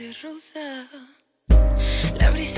te. La brisa.